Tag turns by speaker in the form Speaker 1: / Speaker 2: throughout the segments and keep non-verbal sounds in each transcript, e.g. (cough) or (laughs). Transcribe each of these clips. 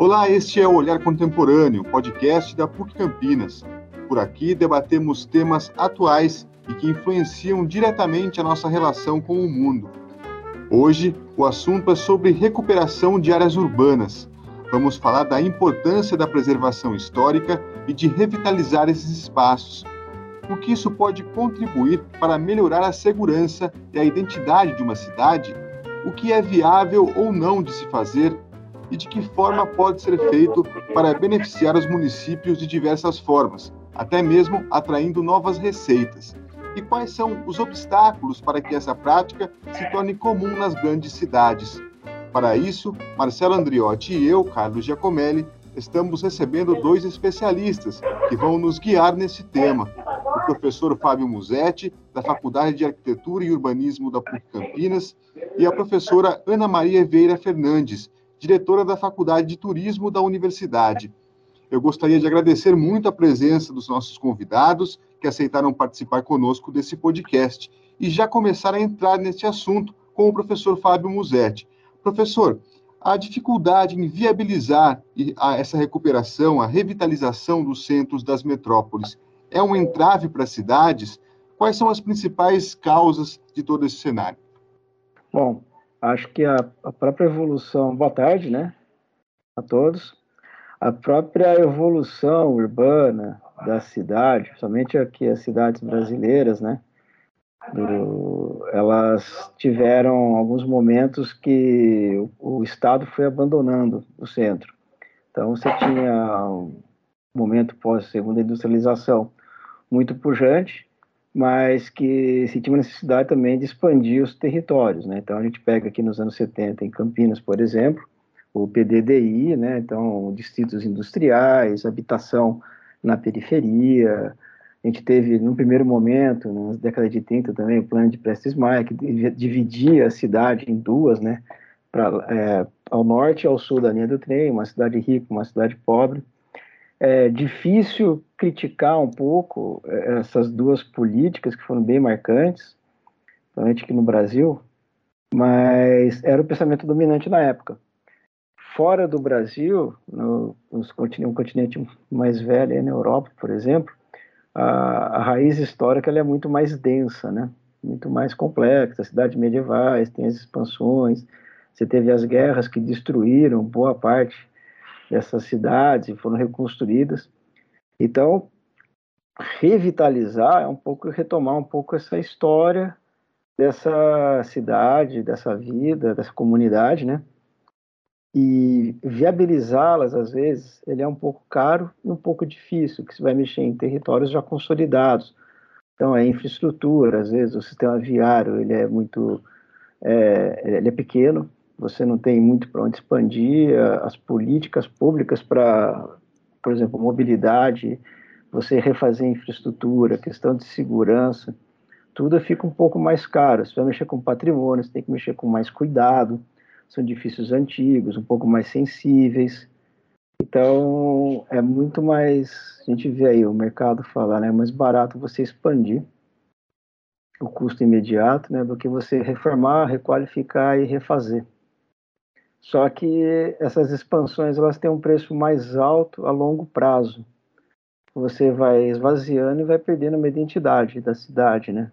Speaker 1: Olá, este é o Olhar Contemporâneo, podcast da PUC Campinas. Por aqui debatemos temas atuais e que influenciam diretamente a nossa relação com o mundo. Hoje, o assunto é sobre recuperação de áreas urbanas. Vamos falar da importância da preservação histórica e de revitalizar esses espaços. O que isso pode contribuir para melhorar a segurança e a identidade de uma cidade? O que é viável ou não de se fazer e de que forma pode ser feito para beneficiar os municípios de diversas formas, até mesmo atraindo novas receitas. E quais são os obstáculos para que essa prática se torne comum nas grandes cidades? Para isso, Marcelo Andriotti e eu, Carlos Giacomelli, estamos recebendo dois especialistas que vão nos guiar nesse tema. O professor Fábio Musetti, da Faculdade de Arquitetura e Urbanismo da PUC Campinas, e a professora Ana Maria Veira Fernandes, diretora da Faculdade de Turismo da Universidade. Eu gostaria de agradecer muito a presença dos nossos convidados que aceitaram participar conosco desse podcast e já começar a entrar neste assunto com o professor Fábio Musetti. Professor, a dificuldade em viabilizar essa recuperação, a revitalização dos centros das metrópoles, é um entrave para as cidades? Quais são as principais causas de todo esse cenário?
Speaker 2: Bom, acho que a, a própria evolução, boa tarde, né, a todos, a própria evolução urbana da cidade, somente aqui as cidades brasileiras, né, do, elas tiveram alguns momentos que o, o, Estado foi abandonando o centro. Então você tinha um momento pós segunda industrialização muito pujante, mas que se tinha uma necessidade também de expandir os territórios, né? Então a gente pega aqui nos anos 70 em Campinas, por exemplo, o PDDI, né? Então distritos industriais, habitação na periferia. A gente teve, num primeiro momento, na década de 30 também, o plano de Prestes Maia, que dividia a cidade em duas, né? Pra, é, ao norte e ao sul da linha do trem, uma cidade rica, uma cidade pobre é difícil criticar um pouco é, essas duas políticas que foram bem marcantes, principalmente aqui no Brasil, mas era o pensamento dominante na época. Fora do Brasil, no, no continente, um continente mais velho, na Europa, por exemplo, a, a raiz histórica é muito mais densa, né? muito mais complexa. Cidades medievais, tem as expansões, você teve as guerras que destruíram boa parte dessas cidades foram reconstruídas. Então, revitalizar é um pouco retomar um pouco essa história dessa cidade, dessa vida, dessa comunidade, né? E viabilizá-las, às vezes, ele é um pouco caro e um pouco difícil, que se vai mexer em territórios já consolidados. Então, é infraestrutura, às vezes o sistema viário, ele é muito, é, ele é pequeno, você não tem muito para onde expandir as políticas públicas para, por exemplo, mobilidade, você refazer infraestrutura, questão de segurança, tudo fica um pouco mais caro. Você vai mexer com patrimônio, você tem que mexer com mais cuidado, são edifícios antigos, um pouco mais sensíveis. Então, é muito mais, a gente vê aí o mercado falar, né, é mais barato você expandir o custo imediato, né, do que você reformar, requalificar e refazer. Só que essas expansões elas têm um preço mais alto a longo prazo. Você vai esvaziando e vai perdendo uma identidade da cidade, né?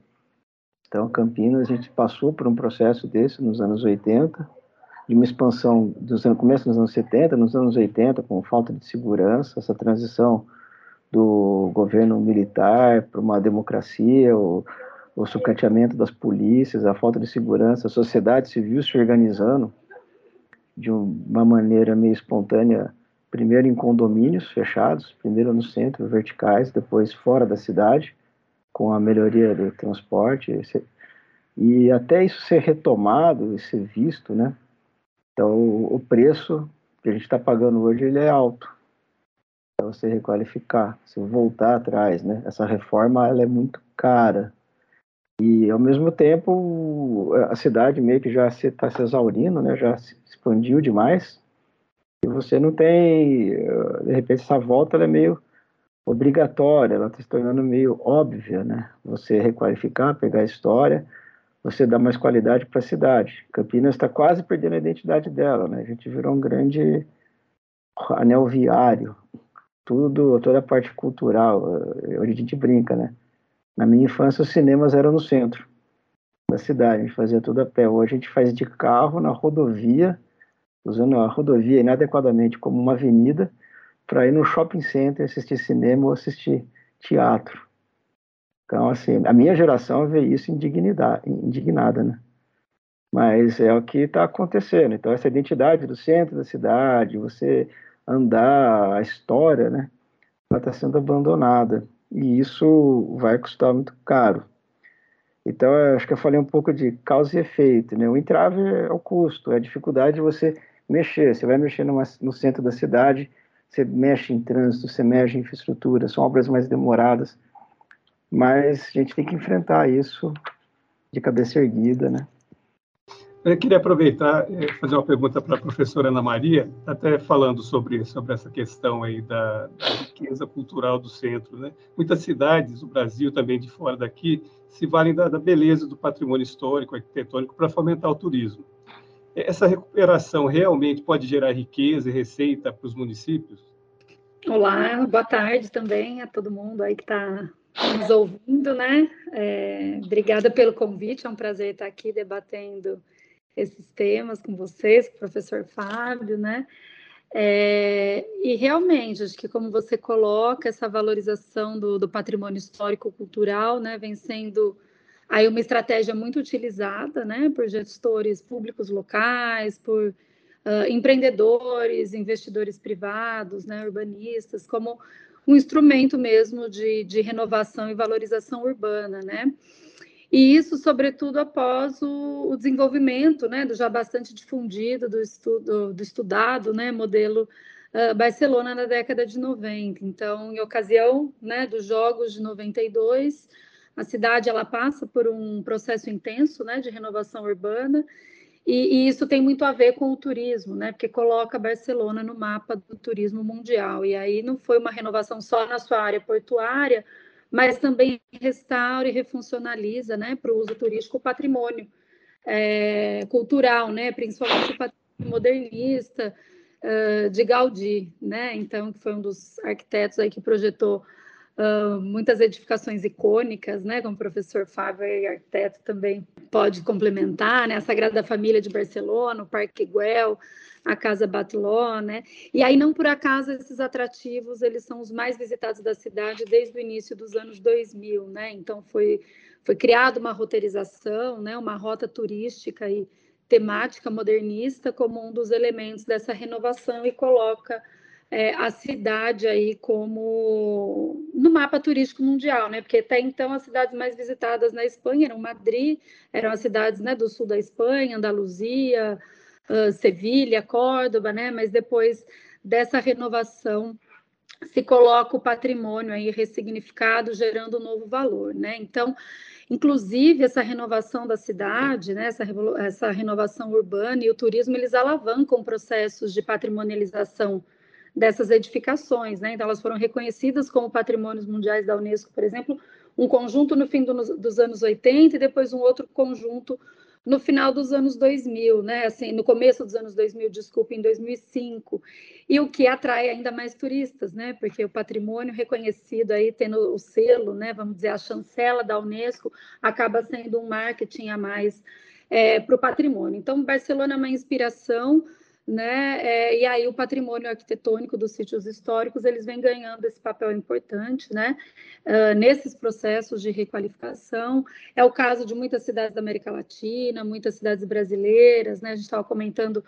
Speaker 2: Então, Campinas, a gente passou por um processo desse nos anos 80, de uma expansão dos anos, começo dos anos 70, nos anos 80, com falta de segurança, essa transição do governo militar para uma democracia, o, o sucateamento das polícias, a falta de segurança, a sociedade civil se organizando de uma maneira meio espontânea, primeiro em condomínios fechados, primeiro no centro, verticais, depois fora da cidade, com a melhoria do transporte, e até isso ser retomado e ser visto, né? Então, o preço que a gente está pagando hoje, ele é alto para você requalificar, se voltar atrás, né? Essa reforma, ela é muito cara, e, ao mesmo tempo, a cidade meio que já está se, tá se exaurindo, né? já se expandiu demais. E você não tem. De repente, essa volta é meio obrigatória, ela está se tornando meio óbvia. Né? Você requalificar, pegar a história, você dá mais qualidade para a cidade. Campinas está quase perdendo a identidade dela. Né? A gente virou um grande anel viário, tudo, toda a parte cultural, eh, onde a gente brinca, né? Na minha infância, os cinemas eram no centro da cidade, a gente fazia tudo a pé. Hoje a gente faz de carro na rodovia, usando a rodovia inadequadamente como uma avenida, para ir no shopping center assistir cinema ou assistir teatro. Então, assim, a minha geração vê isso indignada, né? Mas é o que está acontecendo. Então, essa identidade do centro da cidade, você andar, a história, né? Ela está sendo abandonada. E isso vai custar muito caro. Então, acho que eu falei um pouco de causa e efeito. Né? O entrave é o custo, é a dificuldade de você mexer. Você vai mexer numa, no centro da cidade, você mexe em trânsito, você mexe em infraestrutura, são obras mais demoradas. Mas a gente tem que enfrentar isso de cabeça erguida, né?
Speaker 3: Eu queria aproveitar e fazer uma pergunta para a professora Ana Maria, até falando sobre, sobre essa questão aí da, da riqueza cultural do centro. Né? Muitas cidades do Brasil, também de fora daqui, se valem da, da beleza do patrimônio histórico, arquitetônico, para fomentar o turismo. Essa recuperação realmente pode gerar riqueza e receita para os municípios?
Speaker 4: Olá, boa tarde também a todo mundo aí que está nos ouvindo, né? É, obrigada pelo convite, é um prazer estar aqui debatendo esses temas com vocês, com o professor Fábio, né? É, e realmente, acho que como você coloca, essa valorização do, do patrimônio histórico-cultural, né, vem sendo aí uma estratégia muito utilizada, né, por gestores públicos locais, por uh, empreendedores, investidores privados, né, urbanistas, como um instrumento mesmo de, de renovação e valorização urbana, né? E isso, sobretudo, após o, o desenvolvimento, né, do já bastante difundido, do, estudo, do estudado, né, modelo uh, Barcelona na década de 90. Então, em ocasião, né, dos Jogos de 92, a cidade ela passa por um processo intenso, né, de renovação urbana, e, e, isso tem muito a ver com o turismo, né? Porque coloca Barcelona no mapa do turismo mundial. E aí não foi uma renovação só na sua área portuária, mas também restaura e refuncionaliza, né, para o uso turístico o patrimônio é, cultural, né, principalmente o patrimônio modernista uh, de Gaudí, né, então que foi um dos arquitetos aí que projetou muitas edificações icônicas, né, como o professor Fábio, arquiteto também pode complementar, né, a Sagrada Família de Barcelona, o Parque Güell, a Casa Batló, né? E aí não por acaso esses atrativos, eles são os mais visitados da cidade desde o início dos anos 2000, né? Então foi foi criada uma roteirização, né, uma rota turística e temática modernista como um dos elementos dessa renovação e coloca é, a cidade aí como no mapa turístico mundial, né? Porque até então as cidades mais visitadas na Espanha eram Madrid, eram as cidades né, do sul da Espanha, Andaluzia, uh, Sevilha, Córdoba, né? Mas depois dessa renovação se coloca o patrimônio aí ressignificado, gerando um novo valor, né? Então, inclusive essa renovação da cidade, né? Essa, essa renovação urbana e o turismo eles alavancam processos de patrimonialização dessas edificações, né? Então, elas foram reconhecidas como patrimônios mundiais da Unesco, por exemplo, um conjunto no fim do, dos anos 80 e depois um outro conjunto no final dos anos 2000, né? Assim, no começo dos anos 2000, desculpa, em 2005. E o que atrai ainda mais turistas, né? Porque o patrimônio reconhecido aí tendo o selo, né? Vamos dizer a chancela da UNESCO acaba sendo um marketing a mais é, para o patrimônio. Então, Barcelona é uma inspiração né? É, e aí o patrimônio arquitetônico dos sítios históricos eles vêm ganhando esse papel importante, né? Uh, nesses processos de requalificação. É o caso de muitas cidades da América Latina, muitas cidades brasileiras, né? A gente estava comentando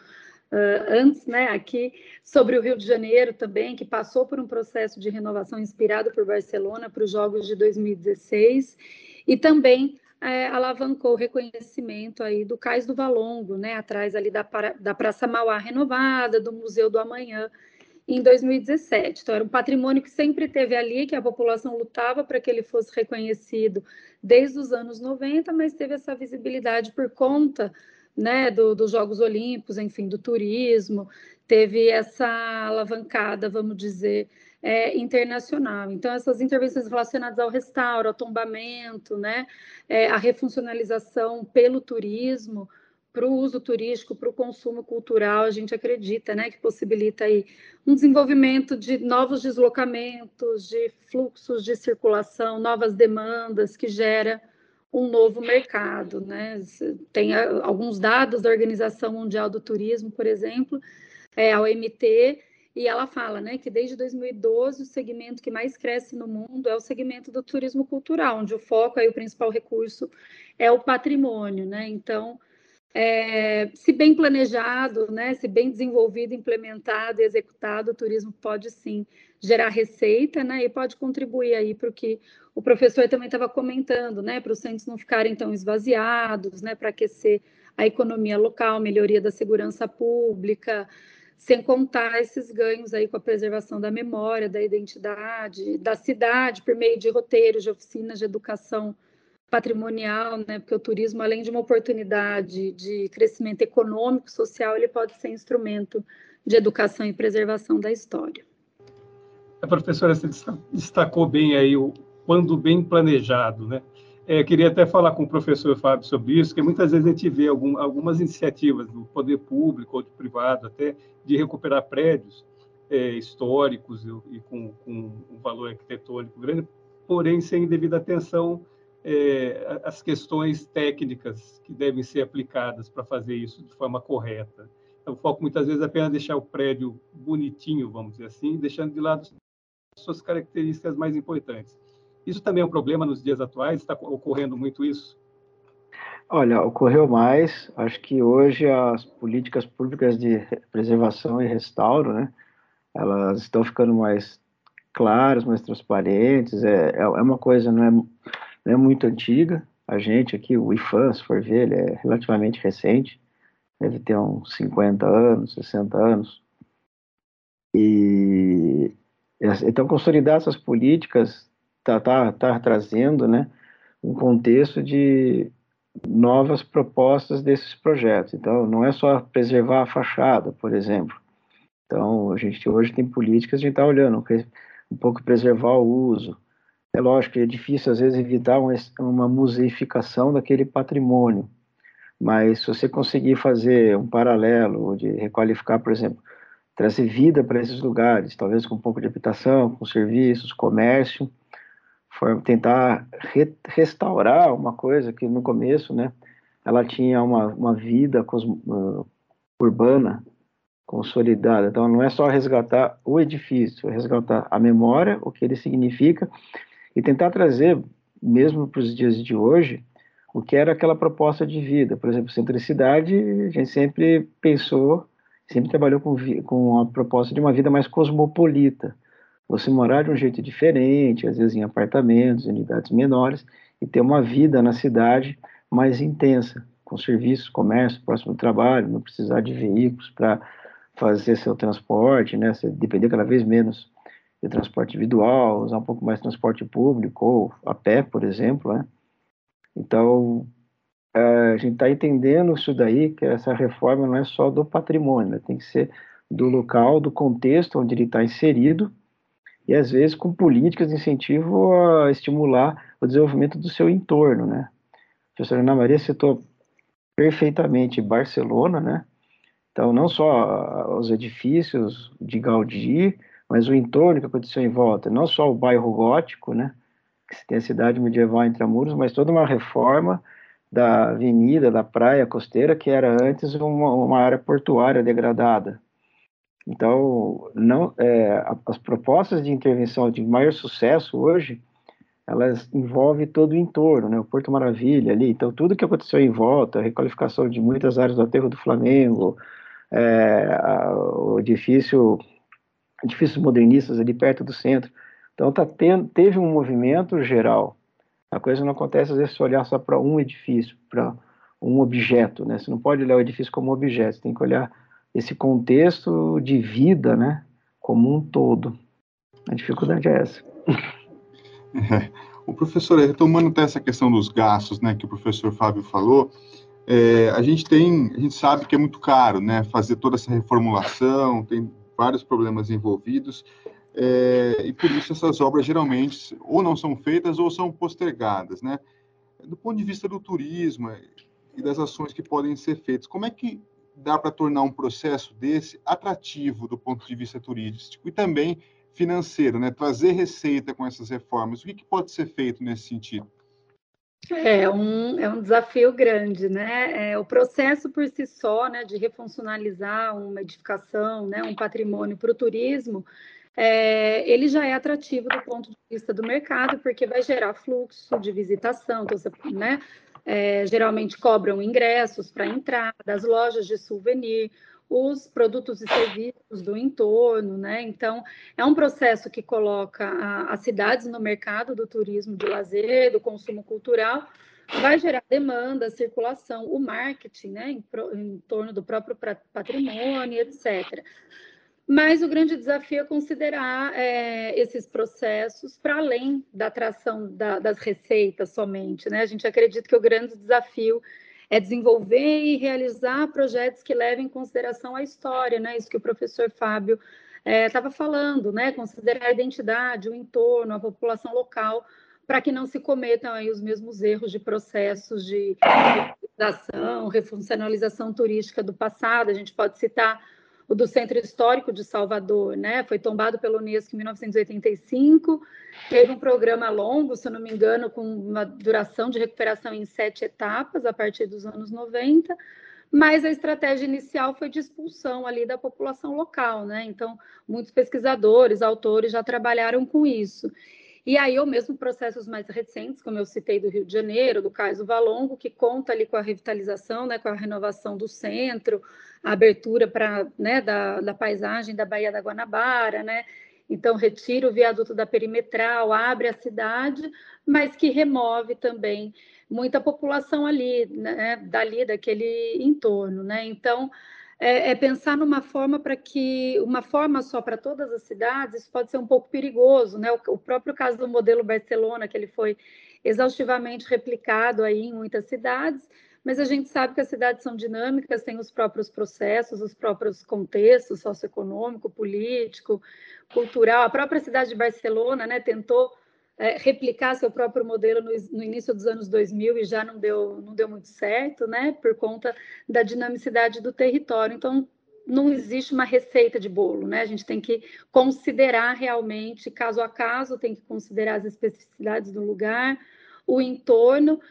Speaker 4: Uh, antes, né, aqui, sobre o Rio de Janeiro também, que passou por um processo de renovação inspirado por Barcelona para os Jogos de 2016, e também é, alavancou o reconhecimento aí do Cais do Valongo, né, atrás ali da, da Praça Mauá renovada, do Museu do Amanhã, em 2017. Então, era um patrimônio que sempre teve ali, que a população lutava para que ele fosse reconhecido desde os anos 90, mas teve essa visibilidade por conta né, do, dos Jogos Olímpicos, enfim, do turismo, teve essa alavancada, vamos dizer, é, internacional. Então, essas intervenções relacionadas ao restauro, ao tombamento, né, é, a refuncionalização pelo turismo, para o uso turístico, para o consumo cultural, a gente acredita, né, que possibilita aí um desenvolvimento de novos deslocamentos, de fluxos de circulação, novas demandas, que gera um novo mercado, né? Tem alguns dados da Organização Mundial do Turismo, por exemplo, é, a OMT, e ela fala, né, que desde 2012 o segmento que mais cresce no mundo é o segmento do turismo cultural, onde o foco aí o principal recurso é o patrimônio, né? Então, é, se bem planejado, né, se bem desenvolvido, implementado e executado, o turismo pode sim gerar receita, né, e pode contribuir aí para o que o professor também estava comentando, né, para os centros não ficarem tão esvaziados, né, para aquecer a economia local, melhoria da segurança pública, sem contar esses ganhos aí com a preservação da memória, da identidade, da cidade, por meio de roteiros, de oficinas de educação patrimonial, né? Porque o turismo, além de uma oportunidade de crescimento econômico, social, ele pode ser instrumento de educação e preservação da história.
Speaker 3: A professora você destacou bem aí o quando bem planejado, né? É, queria até falar com o professor Fábio sobre isso, que muitas vezes a gente vê algum, algumas iniciativas do poder público ou do privado até de recuperar prédios é, históricos e, e com, com, um valor arquitetônico grande, porém sem devida atenção é, as questões técnicas que devem ser aplicadas para fazer isso de forma correta. Então, o foco muitas vezes é apenas deixar o prédio bonitinho, vamos dizer assim, deixando de lado suas características mais importantes. Isso também é um problema nos dias atuais? Está ocorrendo muito isso?
Speaker 2: Olha, ocorreu mais. Acho que hoje as políticas públicas de preservação e restauro, né, elas estão ficando mais claras, mais transparentes. É, é, é uma coisa, não é não é muito antiga. A gente aqui, o IFAM, se for ver, ele é relativamente recente, deve ter uns 50 anos, 60 anos. E então consolidar essas políticas está tá, tá trazendo, né, um contexto de novas propostas desses projetos. Então, não é só preservar a fachada, por exemplo. Então, a gente hoje tem políticas, a gente está olhando um pouco preservar o uso, é lógico que é difícil, às vezes, evitar uma, museificação daquele patrimônio, mas se você conseguir fazer um paralelo de requalificar, por exemplo, trazer vida para esses lugares, talvez com um pouco de habitação, com serviços, comércio, for, tentar re, restaurar uma coisa que no começo, né, ela tinha uma, uma vida cosmo, uh, urbana consolidada. Então, não é só resgatar o edifício, é resgatar a memória, o que ele significa, e tentar trazer, mesmo para os dias de hoje, o que era aquela proposta de vida. Por exemplo, centricidade, a gente sempre pensou, sempre trabalhou com, com a proposta de uma vida mais cosmopolita. Você morar de um jeito diferente, às vezes em apartamentos, em unidades menores, e ter uma vida na cidade mais intensa, com serviços, comércio, próximo do trabalho, não precisar de veículos para fazer seu transporte, né? Você depender cada vez menos de transporte individual, usar um pouco mais de transporte público, ou a pé, por exemplo, né? Então, é, a gente está entendendo isso daí, que essa reforma não é só do patrimônio, né? tem que ser do local, do contexto onde ele está inserido, e às vezes com políticas de incentivo a estimular o desenvolvimento do seu entorno, né? A professora Ana Maria citou perfeitamente Barcelona, né? Então, não só os edifícios de Gaudí, mas o entorno que aconteceu em volta, não só o bairro gótico, né, que tem a cidade medieval entre muros, mas toda uma reforma da avenida, da praia costeira, que era antes uma, uma área portuária degradada. Então, não, é, as propostas de intervenção de maior sucesso hoje, elas envolvem todo o entorno, né? o Porto Maravilha ali, então tudo que aconteceu em volta, a requalificação de muitas áreas do aterro do Flamengo, é, a, o edifício edifícios modernistas ali perto do centro. Então tá tendo, teve um movimento geral. A coisa não acontece às vezes se olhar só para um edifício, para um objeto, né? Você não pode olhar o edifício como objeto, você tem que olhar esse contexto de vida, né, como um todo. A dificuldade é essa.
Speaker 1: É. (laughs) O professor, retomando até essa questão dos gastos, né, que o professor Fábio falou, é, a gente tem, a gente sabe que é muito caro, né, fazer toda essa reformulação, tem vários problemas envolvidos, é, e por isso essas obras geralmente ou não são feitas ou são postergadas, né? Do ponto de vista do turismo, e das ações que podem ser feitas. Como é que dá para tornar um processo desse atrativo do ponto de vista turístico e também financeiro, né? Trazer receita com essas reformas. O que, que pode ser feito nesse sentido?
Speaker 4: É um, é um desafio grande, né? É, o processo por si só, né, de refuncionalizar uma edificação, né, um patrimônio para o turismo, é, ele já é atrativo do ponto de vista do mercado, porque vai gerar fluxo de visitação, então você, né, é, geralmente cobram ingressos para entrada, as lojas de souvenir, os produtos e serviços do entorno, né? Então, é um processo que coloca as cidades no mercado do turismo de lazer, do consumo cultural, vai gerar demanda, circulação, o marketing, né, em, em torno do próprio patrimônio, etc. Mas o grande desafio é considerar é, esses processos para além da atração da, das receitas somente. Né? A gente acredita que o grande desafio é desenvolver e realizar projetos que levem em consideração a história, né? isso que o professor Fábio estava é, falando, né? considerar a identidade, o entorno, a população local, para que não se cometam aí os mesmos erros de processos de refuncionalização, refuncionalização turística do passado. A gente pode citar o do Centro Histórico de Salvador, né? Foi tombado pelo Unesco em 1985, teve um programa longo, se não me engano, com uma duração de recuperação em sete etapas a partir dos anos 90, mas a estratégia inicial foi de expulsão ali da população local, né? Então, muitos pesquisadores, autores já trabalharam com isso. E aí, ou mesmo processos mais recentes, como eu citei do Rio de Janeiro, do Cais do Valongo, que conta ali com a revitalização, né, com a renovação do centro, a abertura para, né, da, da paisagem da Baía da Guanabara, né, então, retira o viaduto da perimetral, abre a cidade, mas que remove também muita população ali, né, dali, daquele entorno, né? Então, é, é pensar numa forma para que uma forma só para todas as cidades, isso pode ser um pouco perigoso, né? O, o próprio caso do modelo Barcelona, que ele foi exaustivamente replicado aí em muitas cidades, mas a gente sabe que as cidades são dinâmicas, têm os próprios processos, os próprios contextos socioeconômico, político, cultural. A própria cidade de Barcelona, né, tentou é, replicar seu próprio modelo no, no, início dos anos 2000 e já não deu, não deu muito certo, né, por conta da dinamicidade do território. Então, não existe uma receita de bolo, né? A gente tem que considerar realmente, caso a caso, tem que considerar as especificidades do lugar, o entorno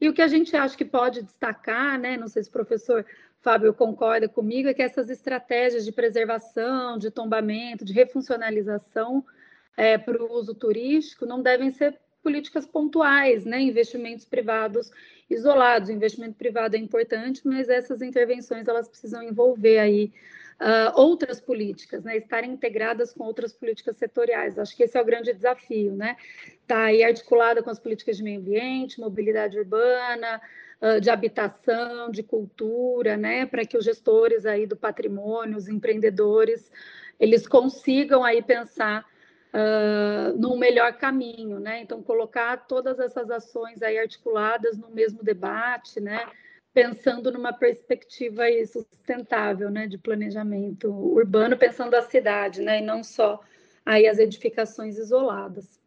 Speaker 4: e o que a gente acha que pode destacar, né? Não sei se o professor Fábio concorda comigo, é que essas estratégias de preservação, de tombamento, de refuncionalização é, para o uso turístico não devem ser políticas pontuais, né? Investimentos privados isolados. O investimento privado é importante, mas essas intervenções elas precisam envolver aí uh, outras políticas, né, estarem integradas com outras políticas setoriais. Acho que esse é o grande desafio, né? Está aí articulada com as políticas de meio ambiente, mobilidade urbana, uh, de habitação, de cultura, né, para que os gestores aí do patrimônio, os empreendedores, eles consigam aí pensar Uh, num melhor caminho, né? Então, colocar todas essas ações aí articuladas no mesmo debate, né? pensando numa perspectiva sustentável, né, de planejamento urbano, pensando a cidade, né, e não só aí as edificações isoladas.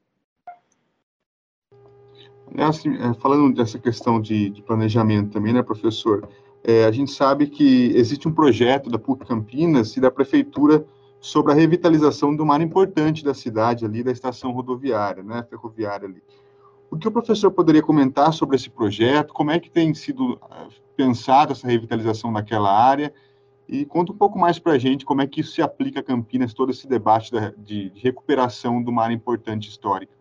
Speaker 1: É assim, é, falando dessa questão de, de, planejamento também, né, professor? É, a gente sabe que existe um projeto da PUC Campinas e da prefeitura sobre a revitalização de uma área importante da cidade ali, da estação rodoviária, né, ferroviária ali. O que o professor poderia comentar sobre esse projeto? Como é que tem sido eh, pensada essa revitalização naquela área? E conta um pouco mais para a gente como é que isso se aplica a Campinas, todo esse debate de, de recuperação de uma área importante histórica.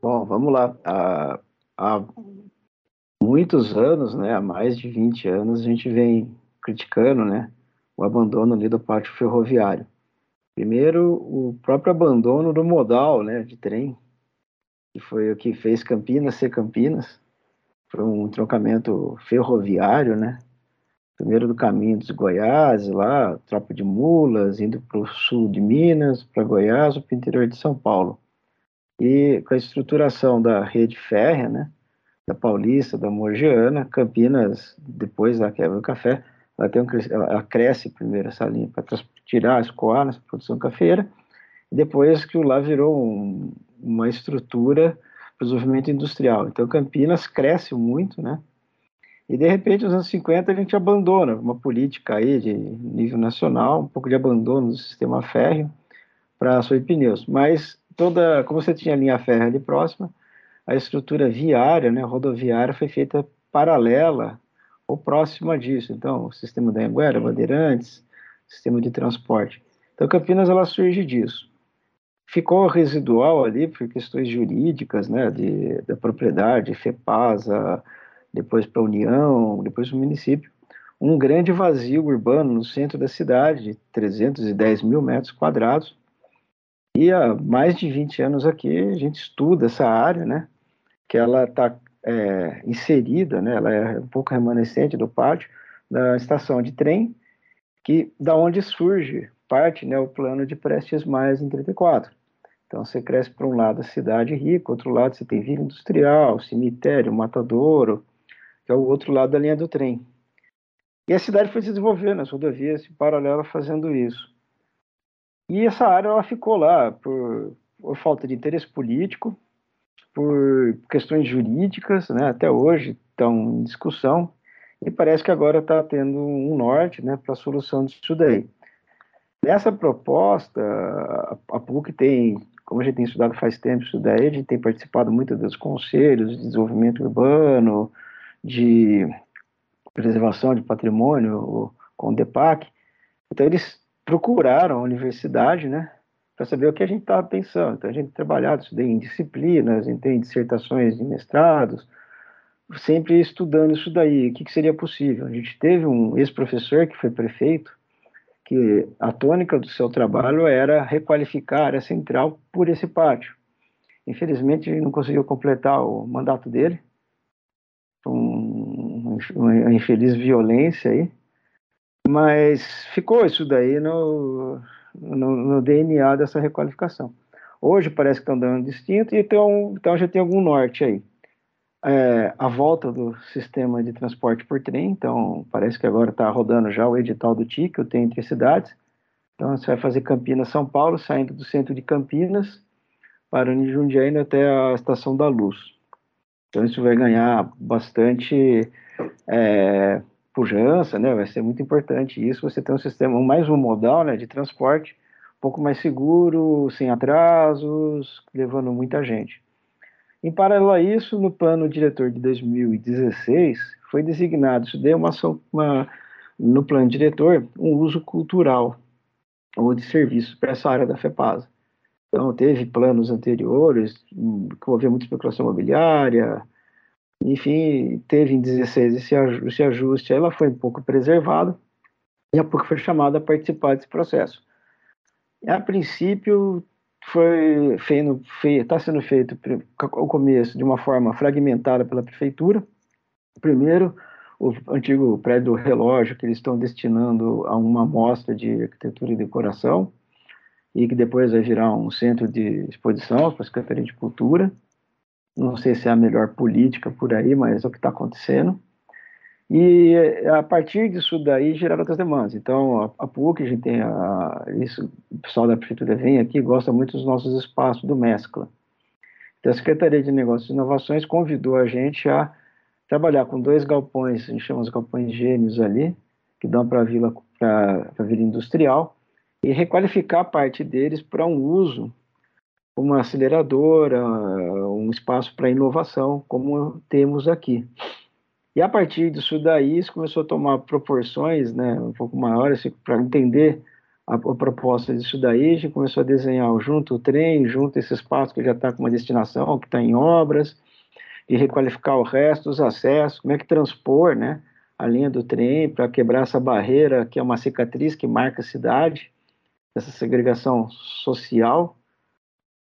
Speaker 2: Bom, vamos lá. Há, há muitos anos, né, há mais de 20 anos, a gente vem criticando né, o abandono ali do pátio ferroviário. Primeiro, o próprio abandono do modal né, de trem, que foi o que fez Campinas ser Campinas. Foi um trocamento ferroviário, né? Primeiro do caminho dos Goiás, lá, tropa de mulas, indo para o sul de Minas, para Goiás, para o interior de São Paulo. E com a estruturação da rede férrea, né? Da Paulista, da Morgiana, Campinas, depois da quebra do café, ela, tem um, ela cresce primeiro essa linha para tirar, escoar nessa produção cafeira, e depois que o lá virou um, uma estrutura para o desenvolvimento industrial. Então, Campinas cresce muito, né? E de repente, nos anos 50, a gente abandona uma política aí de nível nacional, um pouco de abandono do sistema férreo para e pneus. Mas toda, como você tinha linha férrea ali próxima, a estrutura viária, né, rodoviária, foi feita paralela ou próxima disso. Então, o sistema da Anguera, Bandeirantes, sistema de transporte. Então, Campinas ela surge disso. Ficou residual ali por questões jurídicas, né, de, da propriedade, FEPASA, depois para a União, depois para o município, um grande vazio urbano no centro da cidade, de 310 mil metros quadrados. E há mais de 20 anos aqui a gente estuda essa área, né, que ela está é, inserida, né, ela é um pouco remanescente do pátio da estação de trem, que da onde surge parte né, o plano de Prestes Mais em 34. Então você cresce para um lado a cidade rica, outro lado você tem vila industrial, cemitério, matadouro, que é o outro lado da linha do trem. E a cidade foi se desenvolvendo, as rodovias em paralelo fazendo isso. E essa área ela ficou lá por, por falta de interesse político, por questões jurídicas, né, até hoje estão em discussão, e parece que agora está tendo um norte né, para a solução disso daí. Nessa proposta, a PUC tem, como a gente tem estudado faz tempo isso daí, a gente tem participado muito dos conselhos de desenvolvimento urbano, de preservação de patrimônio com o DEPAC. Então, eles procuraram a universidade, né, para saber o que a gente estava pensando. Então, a gente isso daí em disciplinas, tem dissertações de mestrados, sempre estudando isso daí, o que, que seria possível. A gente teve um ex-professor que foi prefeito, que a tônica do seu trabalho era requalificar a central por esse pátio. Infelizmente, ele não conseguiu completar o mandato dele, um, uma infeliz violência aí, mas ficou isso daí no, no, no DNA dessa requalificação. Hoje parece que estão dando distinto, então, então já tem algum norte aí. É, a volta do sistema de transporte por trem, então parece que agora está rodando já o edital do TIC, o Trem Entre Cidades. Então você vai fazer Campinas-São Paulo, saindo do centro de Campinas, parando em Jundiaí até a Estação da Luz. Então isso vai ganhar bastante é, pujança, né? Vai ser muito importante isso. Você tem um sistema mais um modal, né, de transporte, um pouco mais seguro, sem atrasos, levando muita gente. Em paralelo a isso, no plano diretor de 2016 foi designado, isso deu uma, uma no plano diretor, um uso cultural ou de serviços para essa área da FEPASA. Então, teve planos anteriores, que envolvia muita especulação imobiliária, enfim, teve em 16 esse, ajuste, ela foi um pouco preservada, e a pouco foi chamada a participar desse processo. A princípio, foi está sendo feito o começo de uma forma fragmentada pela prefeitura. Primeiro, o antigo prédio do relógio que eles estão destinando a uma amostra de arquitetura e decoração, e que depois vai virar um centro de exposição para a Secretaria de Cultura. Não sei se é a melhor política por aí, mas é o que está acontecendo. E a partir disso daí geraram outras demandas. Então, a, a PUC, a gente tem a, isso, o pessoal da prefeitura vem aqui gosta muito dos nossos espaços do Mescla. Então, a Secretaria de Negócios e Inovações convidou a gente a trabalhar com dois galpões, a gente chama os galpões gêmeos ali, que dão para a vila, vila industrial, e requalificar parte deles para um uso, uma aceleradora, um espaço para inovação, como temos aqui. E a partir disso daí, isso começou a tomar proporções né, um pouco maiores, assim, para entender a, a, proposta disso daí, a gente começou a desenhar junto o trem, junto esse espaço que já está com uma destinação, que está em obras, e requalificar o resto, os acessos, como é que transpor né, a linha do trem para quebrar essa barreira que é uma cicatriz que marca a cidade, essa segregação social.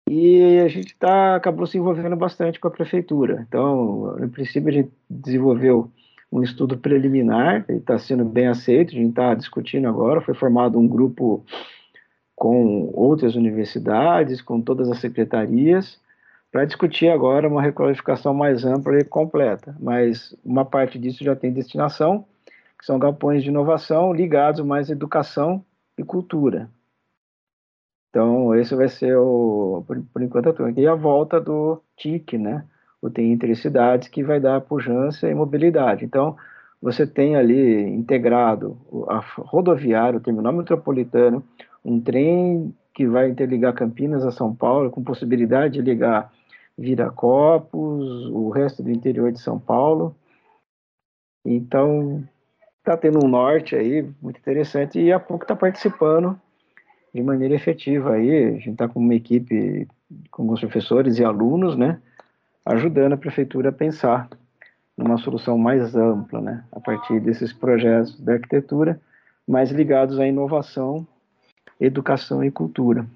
Speaker 2: E a gente tá, acabou se envolvendo bastante com a prefeitura. Então, no princípio, a gente desenvolveu um estudo preliminar, e está sendo bem aceito, a gente está discutindo agora, foi formado um grupo com outras universidades, com todas as secretarias, para discutir agora uma requalificação mais ampla e completa. Mas uma parte disso já tem destinação, que são galpões de inovação ligados mais à educação e cultura. Então, esse vai ser, o, por, por enquanto, aqui a volta do TIC, né? O Tem Intercidades, que vai dar pujança e mobilidade. Então, você tem ali integrado a rodoviária, o terminal metropolitano, um trem que vai interligar Campinas a São Paulo, com possibilidade de ligar Viracopos, o resto do interior de São Paulo. Então, está tendo um norte aí muito interessante e a pouco está participando de maneira efetiva aí. A gente está com uma equipe com alguns professores e alunos, né, ajudando a prefeitura a pensar numa solução mais ampla, né, a partir desses projetos da arquitetura, mais ligados à inovação, educação e cultura.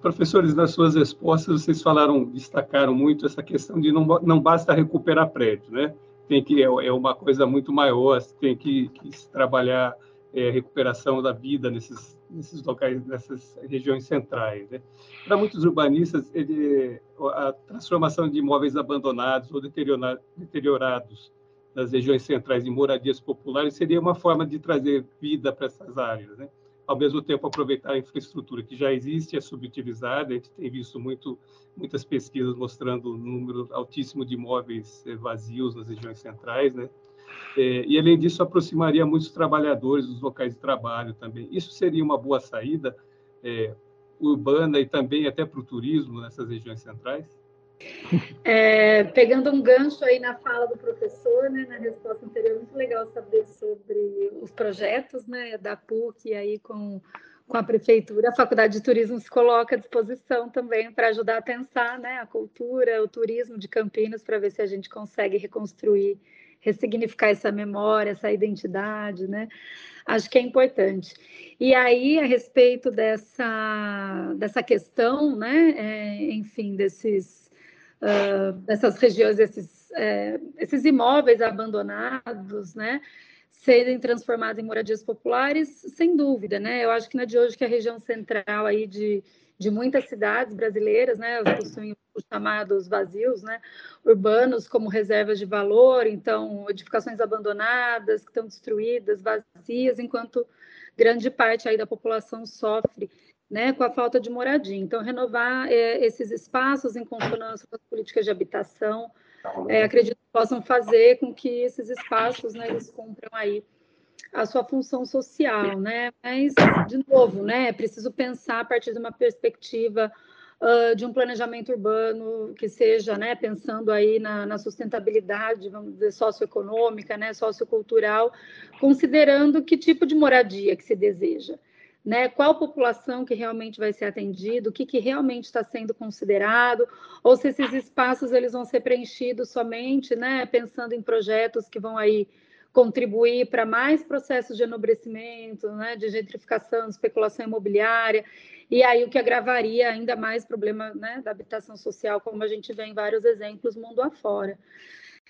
Speaker 3: Professores, nas suas respostas, vocês falaram, destacaram muito essa questão de não, não basta recuperar prédio, né? Tem que, é, é uma coisa muito maior, tem que, que trabalhar é, recuperação da vida nesses, nesses locais, nessas regiões centrais. Né? Para muitos urbanistas, ele, a transformação de imóveis abandonados ou deteriorados nas regiões centrais em moradias populares seria uma forma de trazer vida para essas áreas. Né? Ao mesmo tempo, aproveitar a infraestrutura que já existe, é subutilizada. A gente tem visto muito, muitas pesquisas mostrando o número altíssimo de imóveis eh, vazios nas regiões centrais. Né? É, e, além disso, aproximaria muitos trabalhadores dos locais de trabalho também. Isso seria uma boa saída é, urbana e também até para o turismo nessas regiões centrais?
Speaker 4: É, pegando um gancho aí na fala do professor, né, na resposta anterior, muito legal saber sobre os projetos né, da PUC aí com, com a prefeitura. A Faculdade de Turismo se coloca à disposição também para ajudar a pensar né, a cultura, o turismo de Campinas, para ver se a gente consegue reconstruir ressignificar essa memória, essa identidade, né? Acho que é importante. E aí, a respeito dessa, dessa questão, né? É, enfim, desses, uh, dessas regiões, esses, é, esses imóveis abandonados, né? serem transformados em moradias populares, sem dúvida, né? Eu acho que não é de hoje que a região central aí de, de muitas cidades brasileiras, né, possuem os chamados vazios, né, urbanos como reservas de valor, então edificações abandonadas que estão destruídas, vazias, enquanto grande parte aí da população sofre, né, com a falta de moradia. Então renovar é, esses espaços em consonância com as políticas de habitação, é, acredito que possam fazer com que esses espaços, né, eles cumpram aí a sua função social, né? Mas, de novo, né, é preciso pensar a partir de uma perspectiva uh, de um planejamento urbano que seja, né, pensando aí na, na, sustentabilidade, vamos dizer, socioeconômica, né, sociocultural, considerando que tipo de moradia que se deseja. Né, qual população que realmente vai ser atendida, o que, que realmente está sendo considerado, ou se esses espaços eles vão ser preenchidos somente, né, pensando em projetos que vão aí contribuir para mais processos de enobrecimento, né, de gentrificação, especulação imobiliária, e aí o que agravaria ainda mais o problema né, da habitação social, como a gente vê em vários exemplos mundo afora.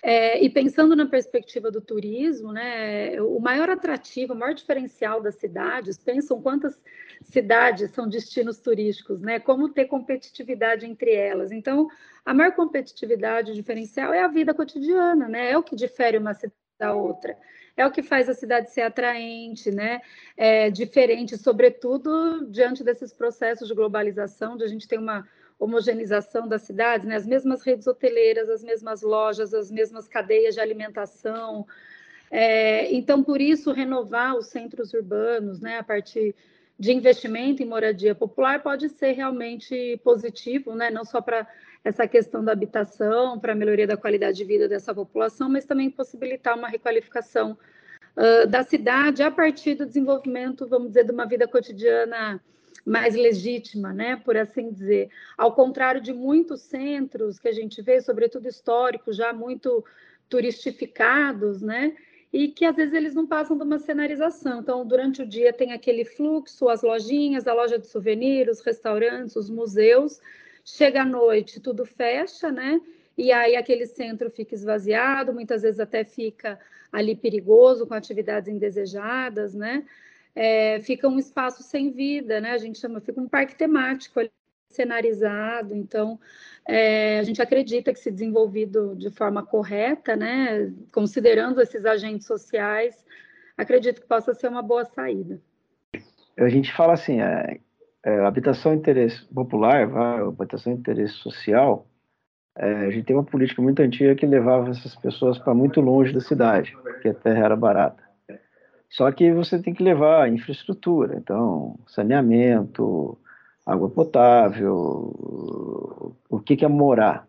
Speaker 4: É, e pensando na perspectiva do turismo, né, o maior atrativo, o maior diferencial das cidades, pensam quantas cidades são destinos turísticos, né, como ter competitividade entre elas. Então, a maior competitividade, o diferencial é a vida cotidiana, né, é o que difere uma cidade da outra. É o que faz a cidade ser atraente, né? É diferente, sobretudo diante desses processos de globalização, de a gente ter uma homogeneização das cidades, né? As mesmas redes hoteleiras, as mesmas lojas, as mesmas cadeias de alimentação. É, então, por isso, renovar os centros urbanos, né? A partir de investimento em moradia popular pode ser realmente positivo, né? Não só para essa questão da habitação, para a melhoria da qualidade de vida dessa população, mas também possibilitar uma requalificação uh, da cidade a partir do desenvolvimento, vamos dizer, de uma vida cotidiana mais legítima, né, por assim dizer. Ao contrário de muitos centros que a gente vê, sobretudo históricos, já muito turistificados, né, e que às vezes eles não passam de uma cenarização. Então, durante o dia tem aquele fluxo, as lojinhas, a loja de souvenirs, os restaurantes, os museus, Chega à noite, tudo fecha, né? E aí aquele centro fica esvaziado, muitas vezes até fica ali perigoso, com atividades indesejadas, né? É, fica um espaço sem vida, né? A gente chama, fica um parque temático ali, cenarizado. Então, é, a gente acredita que se desenvolvido de forma correta, né? Considerando esses agentes sociais, acredito que possa ser uma boa saída.
Speaker 2: A gente fala assim, é, é, habitação de interesse popular, habitação de interesse social, é, a gente tem uma política muito antiga que levava essas pessoas para muito longe da cidade, porque a terra era barata. Só que você tem que levar infraestrutura, então saneamento, água potável, o que, que é morar,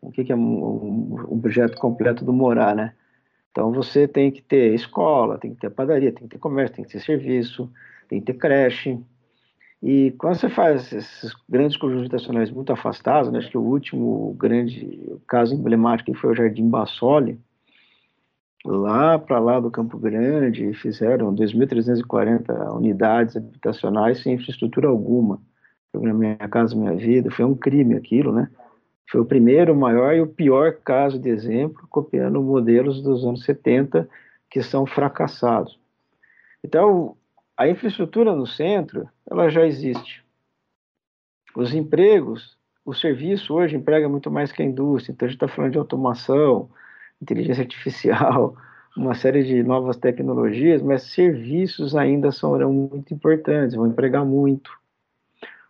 Speaker 2: o que, que é um projeto completo do morar, né? Então você tem que ter escola, tem que ter padaria, tem que ter comércio, tem que ter serviço, tem que ter creche. E quando você faz esses grandes conjuntos habitacionais muito afastados, né, acho que o último grande caso emblemático foi o Jardim Bassoli, lá para lá do Campo Grande, fizeram 2.340 unidades habitacionais sem infraestrutura alguma. Na minha casa, minha vida, foi um crime aquilo, né? Foi o primeiro, o maior e o pior caso de exemplo, copiando modelos dos anos 70 que são fracassados. Então, a infraestrutura no centro, ela já existe. Os empregos, o serviço hoje emprega muito mais que a indústria, então a gente está falando de automação, inteligência artificial, (laughs) uma série de novas tecnologias, mas serviços ainda serão muito importantes, vão empregar muito.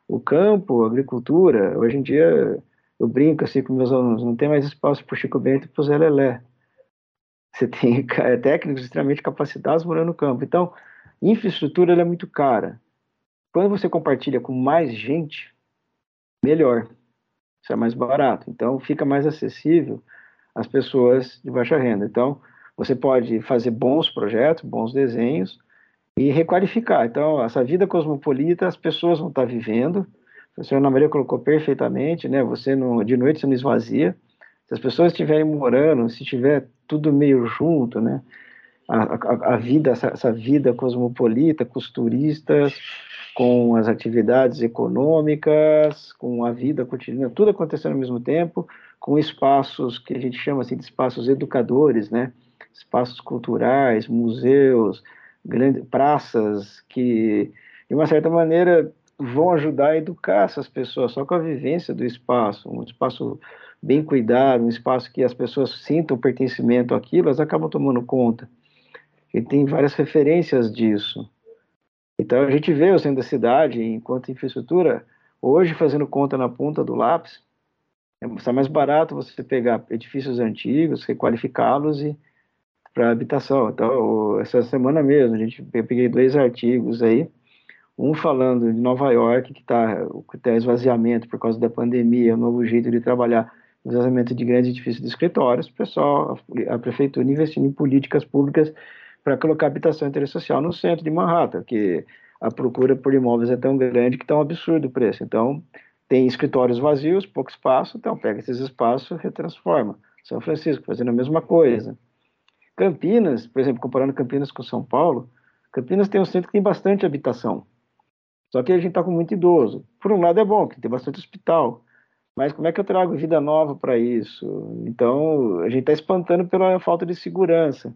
Speaker 2: O campo, a agricultura, hoje em dia eu brinco assim com meus alunos, não tem mais espaço para o Chico Bento e para o Zé Lelé. Você tem (laughs) técnicos extremamente capacitados morando no campo. Então, infraestrutura é muito cara. Quando você compartilha com mais gente, melhor. Isso é mais barato. Então, fica mais acessível às pessoas de baixa renda. Então, você pode fazer bons projetos, bons desenhos e requalificar. Então, essa vida cosmopolita, as pessoas vão estar vivendo, a senhora Ana Maria colocou perfeitamente, né? Você no, de noite você não esvazia. Se as pessoas estiverem morando, se tiver tudo meio junto, né? A, a, vida, essa, essa, vida cosmopolita, com os turistas, com as atividades econômicas, com a vida cotidiana, tudo acontecendo ao mesmo tempo, com espaços que a gente chama assim de espaços educadores, né? Espaços culturais, museus, grandes praças que, de uma certa maneira, vão ajudar a educar essas pessoas, só com a vivência do espaço, um espaço bem cuidado, um espaço que as pessoas sintam pertencimento àquilo, elas acabam tomando conta. E tem várias referências disso. Então a gente vê o centro da cidade, enquanto infraestrutura, hoje fazendo conta na ponta do lápis, é mais barato você pegar edifícios antigos, requalificá-los e para habitação. Então, essa semana mesmo, a gente eu peguei dois artigos aí um falando de Nova York, que está tá esvaziamento por causa da pandemia, um novo jeito de trabalhar, esvaziamento de grandes edifícios de escritórios, o pessoal, a, a prefeitura investindo em políticas públicas para colocar habitação e interesse social no centro de Manhattan, que a procura por imóveis é tão grande que está um absurdo o preço. Então, tem escritórios vazios, pouco espaço, então pega esses espaços e retransforma. São Francisco fazendo a mesma coisa. Campinas, por exemplo, comparando Campinas com São Paulo, Campinas tem um centro que tem bastante habitação. Só que a gente está com muito idoso. Por um lado é bom, que tem bastante hospital, mas como é que eu trago vida nova para isso? Então, a gente está espantando pela falta de segurança.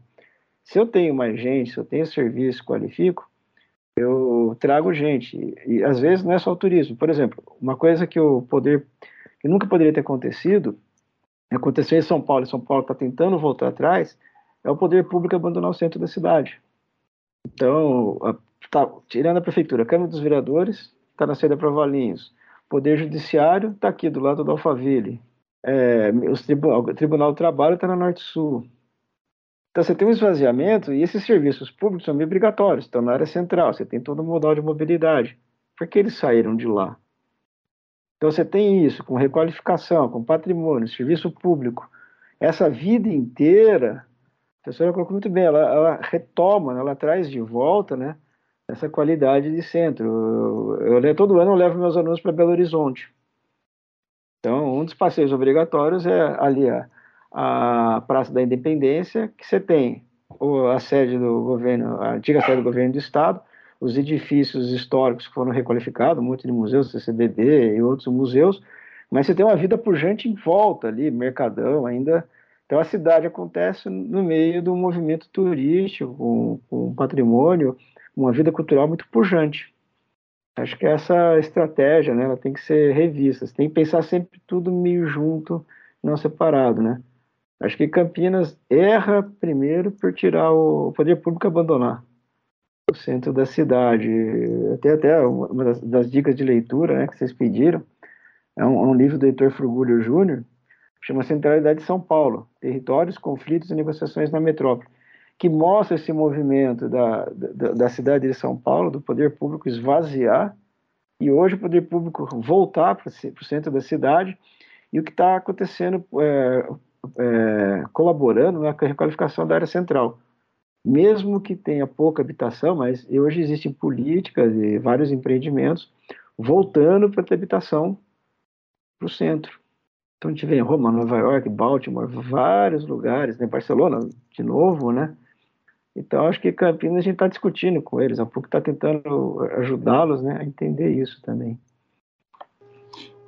Speaker 2: Se eu tenho gente, se eu tenho serviço, qualifico, eu trago gente. E às vezes não é só o turismo. Por exemplo, uma coisa que o poder, que nunca poderia ter acontecido, aconteceu em São Paulo, e São Paulo está tentando voltar atrás, é o poder público abandonar o centro da cidade. Então, tá, tirando a prefeitura, a Câmara dos Vereadores está na saída para Valinhos, Poder Judiciário está aqui do lado do Alphaville, é, os o Tribunal do Trabalho está na Norte-Sul. Então você tem um esvaziamento e esses serviços públicos são obrigatórios, estão na área central, você tem todo o modal de mobilidade. Por que eles saíram de lá? Então você tem isso, com requalificação, com patrimônio, serviço público, essa vida inteira, a professora colocou muito bem, ela, ela retoma, ela traz de volta, né, essa qualidade de centro. Eu, eu todo ano eu levo meus alunos para Belo Horizonte. Então, um dos passeios obrigatórios é ali a, a Praça da Independência, que você tem a sede do governo, a antiga sede do governo do estado, os edifícios históricos que foram requalificados, um monte de museus, CCBB e outros museus, mas você tem uma vida pujante em volta ali, mercadão ainda. Então a cidade acontece no meio do movimento turístico, com, com patrimônio, uma vida cultural muito pujante. Acho que essa estratégia, né, ela tem que ser revista. Você tem que pensar sempre tudo meio junto, não separado, né? Acho que Campinas erra primeiro por tirar o poder público abandonar o centro da cidade. Até até uma das, das dicas de leitura, né, que vocês pediram, é um, é um livro do Heitor Frugulho Júnior, chama Centralidade de São Paulo, Territórios, Conflitos e Negociações na Metrópole, que mostra esse movimento da, da, da cidade de São Paulo, do poder público esvaziar, e hoje o poder público voltar para o centro da cidade, e o que está acontecendo, é, é, colaborando na requalificação da área central. Mesmo que tenha pouca habitação, mas hoje existem políticas e vários empreendimentos voltando para ter habitação para o centro. Então a gente vê em Roma, Nova York, Baltimore, vários lugares, né? Barcelona, de novo, né? Então acho que Campinas a gente está discutindo com eles, um pouco está tentando ajudá-los, né, a entender isso também.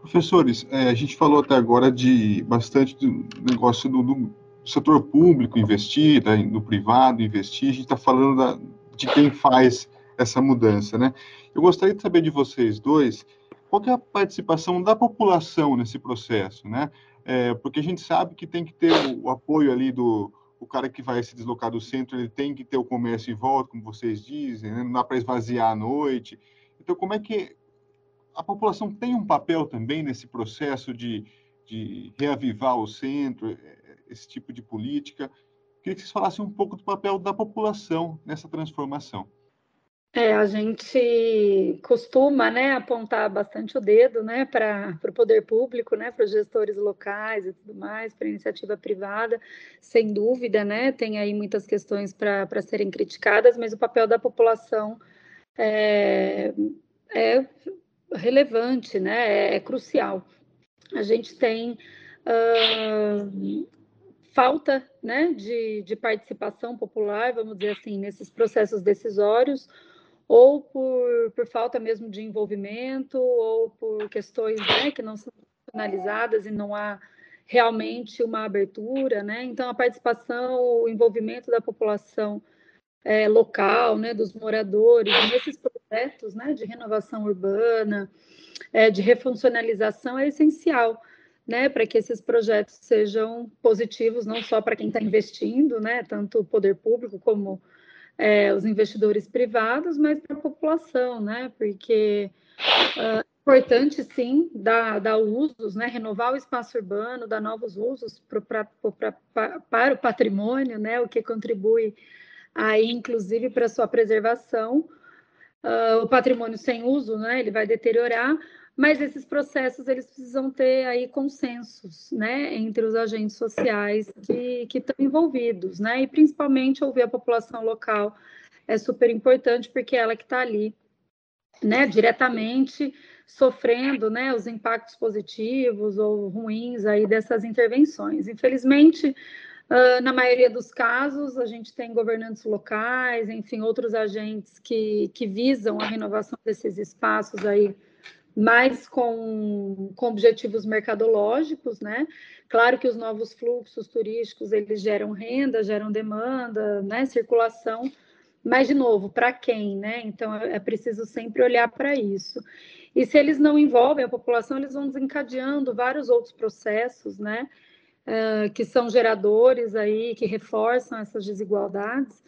Speaker 1: Professores, é, a gente falou até agora de bastante do negócio do, do setor público investir, do privado investir, a gente está falando da, de quem faz essa mudança, né? Eu gostaria de saber de vocês dois qual é a participação da população nesse processo, né? É, porque a gente sabe que tem que ter o, o, apoio ali do o cara que vai se deslocar do centro, ele tem que ter o comércio em volta, como vocês dizem, né? não dá para esvaziar à noite. Então, como é que a população tem um papel também nesse processo de, de reavivar o centro, esse tipo de política? Queria que vocês falassem um pouco do papel da população nessa transformação.
Speaker 4: É, a gente costuma, né, apontar bastante o dedo, né, para o poder público, né, para os gestores locais e tudo mais, para a iniciativa privada, sem dúvida, né, tem aí muitas questões para serem criticadas, mas o papel da população é, é relevante, né, é, é crucial. A gente tem uh, falta, né, de, de participação popular, vamos dizer assim, nesses processos decisórios, ou por, por falta mesmo de envolvimento, ou por questões né, que não são analisadas e não há realmente uma abertura, né? Então, a participação, o envolvimento da população é, local, né, dos moradores, nesses projetos né, de renovação urbana, é, de refuncionalização é essencial, né, para que esses projetos sejam positivos, não só para quem está investindo, né, tanto o poder público como é, os investidores privados, mas para a população, né? Porque é importante, sim, dar, dar usos, né? renovar o espaço urbano, dar novos usos pra, pra, para o patrimônio, né? o que contribui aí, inclusive, para sua preservação. Uh, o patrimônio sem uso, né? ele vai deteriorar, mas esses processos eles precisam ter aí consensos, né, entre os agentes sociais que, que estão envolvidos, né, e principalmente ouvir a população local é super importante porque é ela que está ali, né, diretamente sofrendo, né, os impactos positivos ou ruins aí dessas intervenções. Infelizmente, Uh, na maioria dos casos, a gente tem governantes locais, enfim, outros agentes que, que visam a renovação desses espaços aí mais com, com objetivos mercadológicos, né? Claro que os novos fluxos turísticos, eles geram renda, geram demanda, né? Circulação, mas, de novo, para quem, né? Então, é preciso sempre olhar para isso. E se eles não envolvem a população, eles vão desencadeando vários outros processos, né? Que são geradores aí, que reforçam essas desigualdades.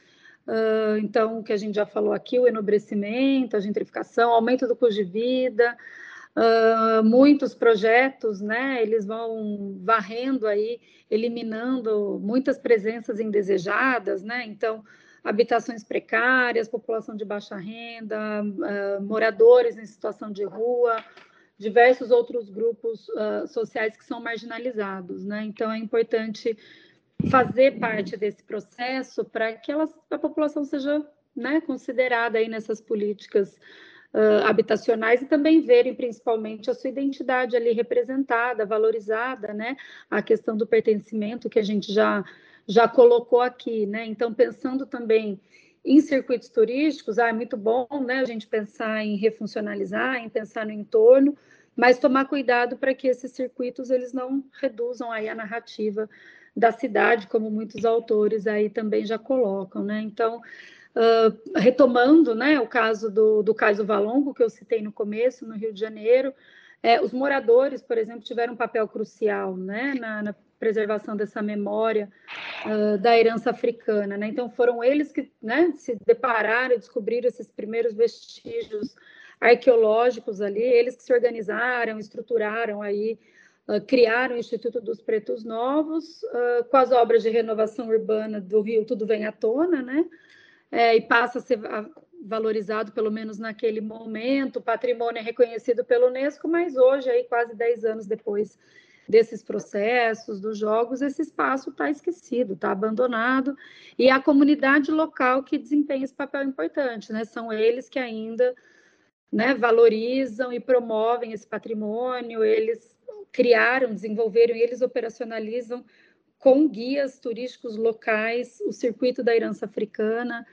Speaker 4: Uh, então, o que a gente já falou aqui, o enobrecimento, a gentrificação, aumento do custo de vida, uh, muitos projetos, né, eles vão varrendo aí, eliminando muitas presenças indesejadas, né, então, habitações precárias, população de baixa renda, uh, moradores em situação de rua, diversos outros grupos sociais que são marginalizados, né, então é importante fazer parte desse processo para que elas, a população seja né, considerada aí nessas políticas uh, habitacionais e também verem principalmente a sua identidade ali representada, valorizada, né, a questão do pertencimento que a gente já, já colocou aqui, né, então pensando também em circuitos turísticos, ah, é muito bom, né, a gente pensar em refuncionalizar, em pensar no entorno, mas tomar cuidado para que esses circuitos eles não reduzam aí a narrativa da cidade, como muitos autores aí também já colocam, né? Então, uh, retomando, né, o caso do, do Caso Valongo, que eu citei no começo, no Rio de Janeiro, é, os moradores, por exemplo, tiveram um papel crucial, né, na, na preservação dessa memória uh, da herança africana, né? Então, foram eles que, né, se depararam e descobriram esses primeiros vestígios arqueológicos ali, eles que se organizaram, estruturaram aí uh, criar o Instituto dos Pretos Novos, uh, com as obras de renovação urbana do Rio, tudo vem à tona, né? É, e passa a ser valorizado, pelo menos naquele momento, o patrimônio é reconhecido pelo Unesco, mas hoje, aí, quase 10 anos depois desses processos, dos jogos, esse espaço está esquecido, está abandonado, e a comunidade local que desempenha esse papel importante, né? São eles que ainda né, valorizam e promovem esse patrimônio, eles criaram, desenvolveram e eles operacionalizam com guias turísticos locais o circuito da herança africana,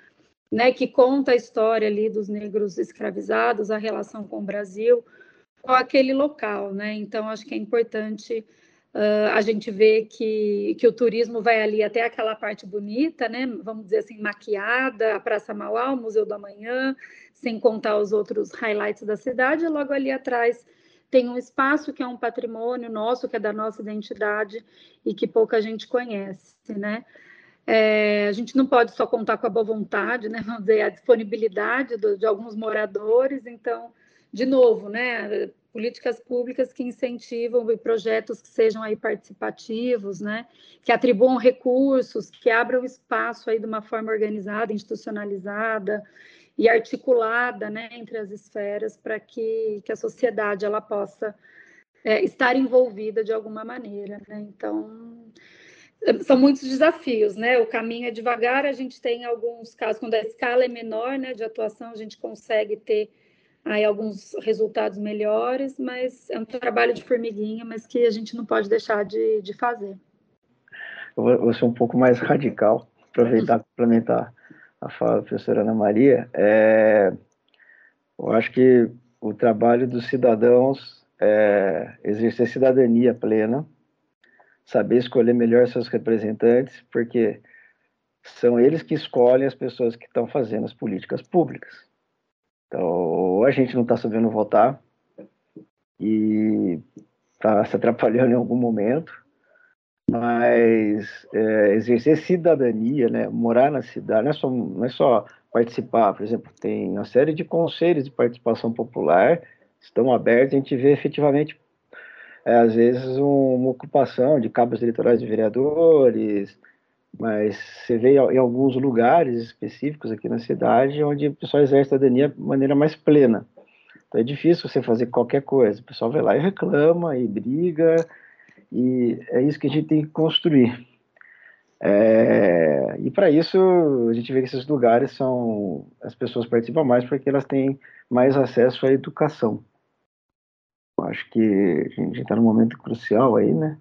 Speaker 4: né, que conta a história ali dos negros escravizados, a relação com o Brasil, aquele local, né? Então acho que é importante uh, a gente ver que, que o turismo vai ali até aquela parte bonita, né? Vamos dizer assim, maquiada, a Praça Mauá, o Museu do Amanhã, sem contar os outros highlights da cidade, e logo ali atrás tem um espaço que é um patrimônio nosso, que é da nossa identidade e que pouca gente conhece, né? É, a gente não pode só contar com a boa vontade, né? (laughs) Vamos dizer, a disponibilidade do, de alguns moradores, então, de novo, né? Políticas públicas que incentivam projetos que sejam aí participativos, né? Que atribuam recursos, que abram espaço aí de uma forma organizada, institucionalizada, e articulada né, entre as esferas para que, que a sociedade ela possa é, estar envolvida de alguma maneira. Né? Então, são muitos desafios, né? O caminho é devagar, a gente tem alguns casos, quando a escala é menor né, de atuação, a gente consegue ter aí alguns resultados melhores, mas é um trabalho de formiguinha, mas que a gente não pode deixar de, de fazer.
Speaker 2: Eu vou ser um pouco mais radical, aproveitar para (laughs) complementar a fala da professora Ana Maria, é, eu acho que o trabalho dos cidadãos é exercer cidadania plena, saber escolher melhor seus representantes, porque são eles que escolhem as pessoas que estão fazendo as políticas públicas. Então, ou a gente não está sabendo votar e está se atrapalhando em algum momento, mas é, exercer cidadania, né, morar na cidade, não é, só, não é só participar, por exemplo, tem uma série de conselhos de participação popular, estão abertos, a gente vê efetivamente, é, às vezes, um, uma ocupação de cabos eleitorais de vereadores, mas você vê em alguns lugares específicos aqui na cidade onde o pessoal exerce cidadania de maneira mais plena. Então é difícil você fazer qualquer coisa, o pessoal vai lá e reclama e briga, e é isso que a gente tem que construir. É, e para isso, a gente vê que esses lugares são. As pessoas participam mais porque elas têm mais acesso à educação. Eu acho que a gente está num momento crucial aí, né?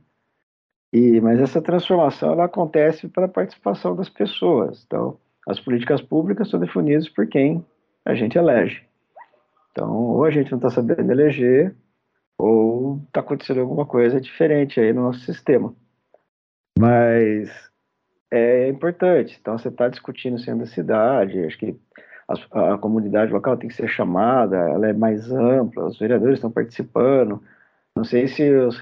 Speaker 2: E, mas essa transformação ela acontece pela participação das pessoas. Então, as políticas públicas são definidas por quem a gente elege. Então, ou a gente não está sabendo eleger, ou está acontecendo alguma coisa diferente aí no nosso sistema. Mas é importante. Então, você está discutindo sendo a cidade, acho que a, a, comunidade local tem que ser chamada, ela é mais ampla, os vereadores estão participando. Não sei se os,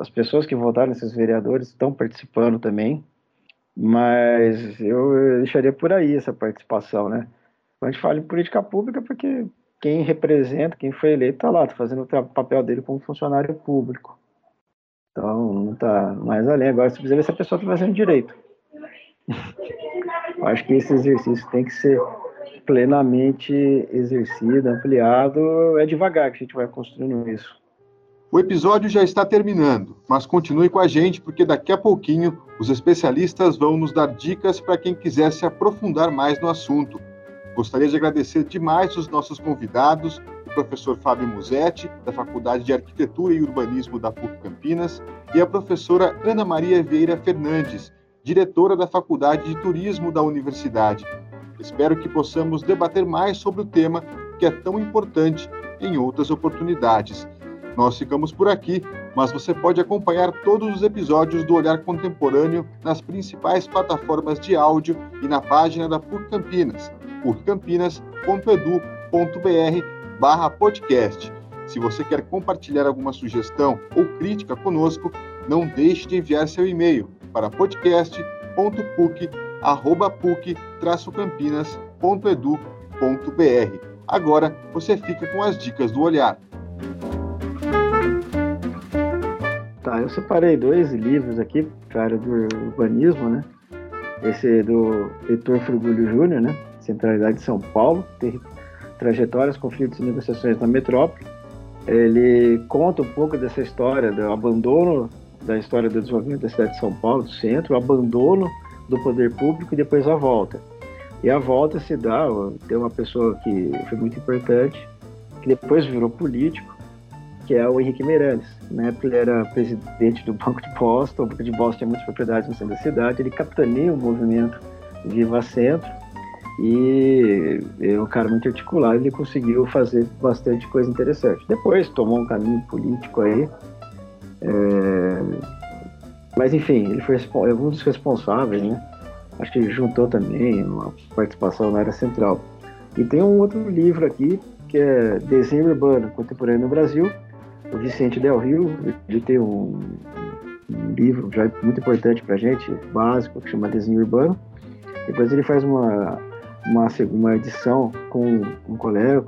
Speaker 2: as pessoas que votaram nesses vereadores estão participando também, mas eu deixaria por aí essa participação, né? A gente fala em política pública, porque quem representa, quem foi eleito, está lá, está fazendo o papel dele como funcionário público. Então, não está mais além. Agora, você precisa ver se a pessoa está fazendo direito. (laughs) Acho que esse exercício tem que ser plenamente exercido, ampliado. É devagar que a gente vai construindo isso.
Speaker 1: O episódio já está terminando, mas continue com a gente porque daqui a pouquinho os especialistas vão nos dar dicas para quem quiser se aprofundar mais no assunto. Gostaria de agradecer demais os nossos convidados, o professor Fábio Musetti, da Faculdade de Arquitetura e Urbanismo da PUC Campinas, e a professora Ana Maria Vieira Fernandes, diretora da Faculdade de Turismo da Universidade. Espero que possamos debater mais sobre o tema que é tão importante em outras oportunidades. Nós ficamos por aqui, mas você pode acompanhar todos os episódios do Olhar Contemporâneo nas principais plataformas de áudio e na página da PUC Campinas urcampinas.edu.br barra podcast. Se você quer compartilhar alguma sugestão ou crítica conosco, não deixe de enviar seu e-mail para podcast.puc-campinas.edu.br. Agora você fica com as dicas do olhar.
Speaker 2: Tá, eu separei dois livros aqui para área do urbanismo, né? Esse é do Heitor Frugulho Júnior, né? Centralidade de São Paulo, trajetórias, conflitos e negociações na metrópole. Ele conta um pouco dessa história do abandono da história do desenvolvimento da cidade de São Paulo, do centro, o abandono do poder público e depois a volta. E a volta se dá, tem uma pessoa que foi muito importante, que depois virou político, que é o Henrique Meirelles. Na época ele era presidente do Banco de Boston, o Banco de Boston tinha muitas propriedades no centro da cidade, ele capitaneia o movimento Viva Centro, e é um cara muito articulado, ele conseguiu fazer bastante coisa interessante. Depois tomou um caminho político aí, é... mas enfim, ele foi é um dos responsáveis, né? Acho que ele juntou também uma participação na área central. E tem um outro livro aqui, que é Desenho Urbano Contemporâneo no Brasil, o Vicente Del Rio, ele tem um, um livro já muito importante para gente, básico, que chama Desenho Urbano. Depois ele faz uma uma, uma edição com um colega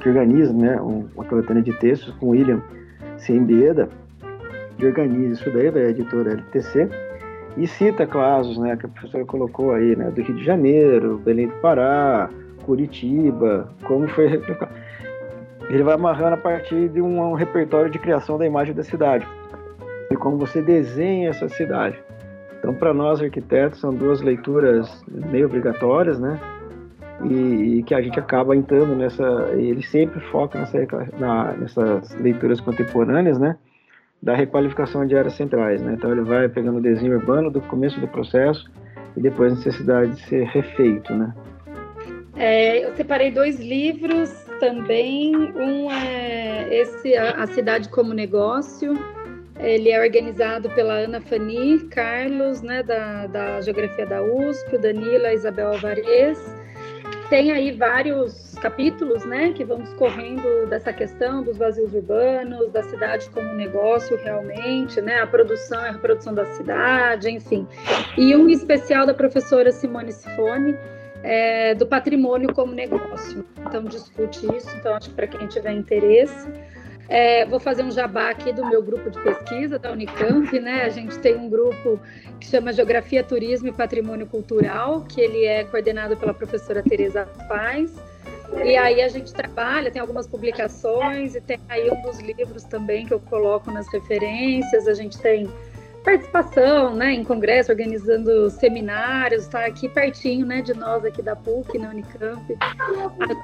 Speaker 2: que organiza né, uma coletânea de textos com William Sembieda, que organiza isso daí, da editora LTC, e cita casos né, que a professora colocou aí, né, do Rio de Janeiro, Belém do Pará, Curitiba, como foi Ele vai amarrando a partir de um, um repertório de criação da imagem da cidade, e como você desenha essa cidade. Então, para nós arquitetos, são duas leituras meio obrigatórias, né? e, e, que a gente acaba entrando nessa. Ele sempre foca nessa, na, nessas leituras contemporâneas, né? Da requalificação de áreas centrais, né? Então ele vai pegando o desenho urbano do começo do processo e depois a necessidade de ser refeito, né?
Speaker 4: É, eu separei dois livros também. Um é esse A Cidade como Negócio. Ele é organizado pela Ana Fani Carlos, né, da, da Geografia da USP, o Danila Isabel Alvarez tem aí vários capítulos, né, que vão discorrendo dessa questão dos vazios urbanos, da cidade como negócio realmente, né, a produção e a reprodução da cidade, enfim. E um especial da professora Simone Sifone, é, do patrimônio como negócio. Então, discute isso. Então, acho que para quem tiver interesse. É, vou fazer um jabá aqui do meu grupo de pesquisa da Unicamp, né? A gente tem um grupo que chama Geografia, Turismo e Patrimônio Cultural, que ele é coordenado pela professora Tereza Paz. E aí a gente trabalha, tem algumas publicações e tem aí um dos livros também que eu coloco nas referências. A gente tem participação né, em congresso, organizando seminários, está aqui pertinho né, de nós aqui da PUC, na Unicamp.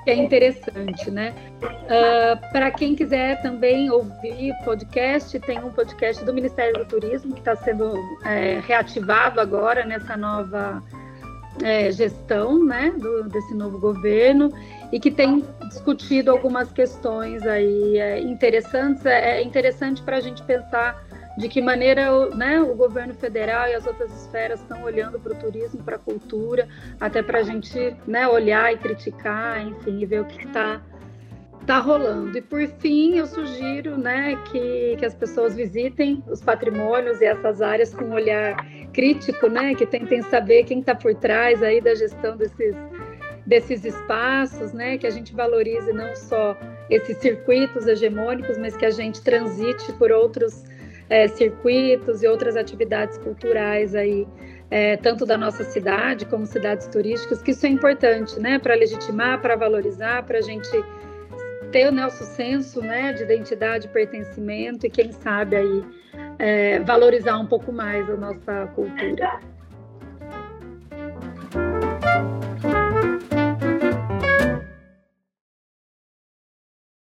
Speaker 4: Que é interessante, né? Uh, ah, Para quem quiser também ouvir podcast, tem um podcast do Ministério do Turismo que está sendo é, reativado agora nessa nova é, gestão né, do, desse novo governo e que tem discutido algumas questões aí é, interessantes. É, é interessante para a gente pensar de que maneira né, o governo federal e as outras esferas estão olhando para o turismo, para a cultura, até para a gente né, olhar e criticar, enfim, e ver o que está tá rolando. E por fim, eu sugiro né, que, que as pessoas visitem os patrimônios e essas áreas com um olhar crítico, né, que tentem saber quem está por trás aí da gestão desses, desses espaços, né, que a gente valorize não só esses circuitos hegemônicos, mas que a gente transite por outros é, circuitos e outras atividades culturais aí, é, tanto da nossa cidade como cidades turísticas, que isso é importante, né, para legitimar, para valorizar, para a gente ter o nosso senso, né, de identidade, pertencimento e quem sabe aí é, valorizar um pouco mais a nossa cultura.